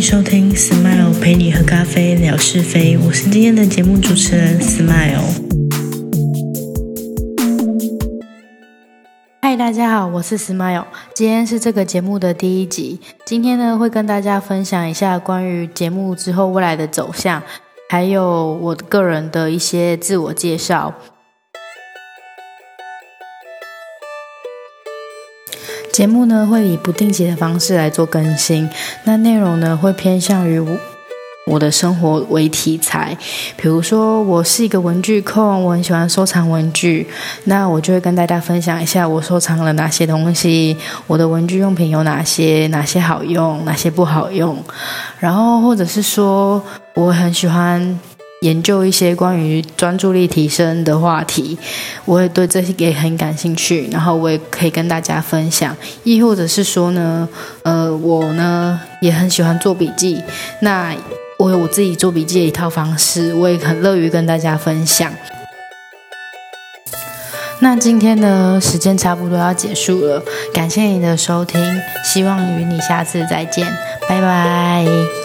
收听 Smile 陪你喝咖啡聊是非，我是今天的节目主持人 Smile。嗨，大家好，我是 Smile，今天是这个节目的第一集。今天呢，会跟大家分享一下关于节目之后未来的走向，还有我个人的一些自我介绍。节目呢会以不定期的方式来做更新，那内容呢会偏向于我的生活为题材，比如说我是一个文具控，我很喜欢收藏文具，那我就会跟大家分享一下我收藏了哪些东西，我的文具用品有哪些，哪些好用，哪些不好用，然后或者是说我很喜欢。研究一些关于专注力提升的话题，我也对这些也很感兴趣，然后我也可以跟大家分享。亦或者是说呢，呃，我呢也很喜欢做笔记，那我有我自己做笔记的一套方式，我也很乐于跟大家分享。那今天呢，时间差不多要结束了，感谢你的收听，希望与你下次再见，拜拜。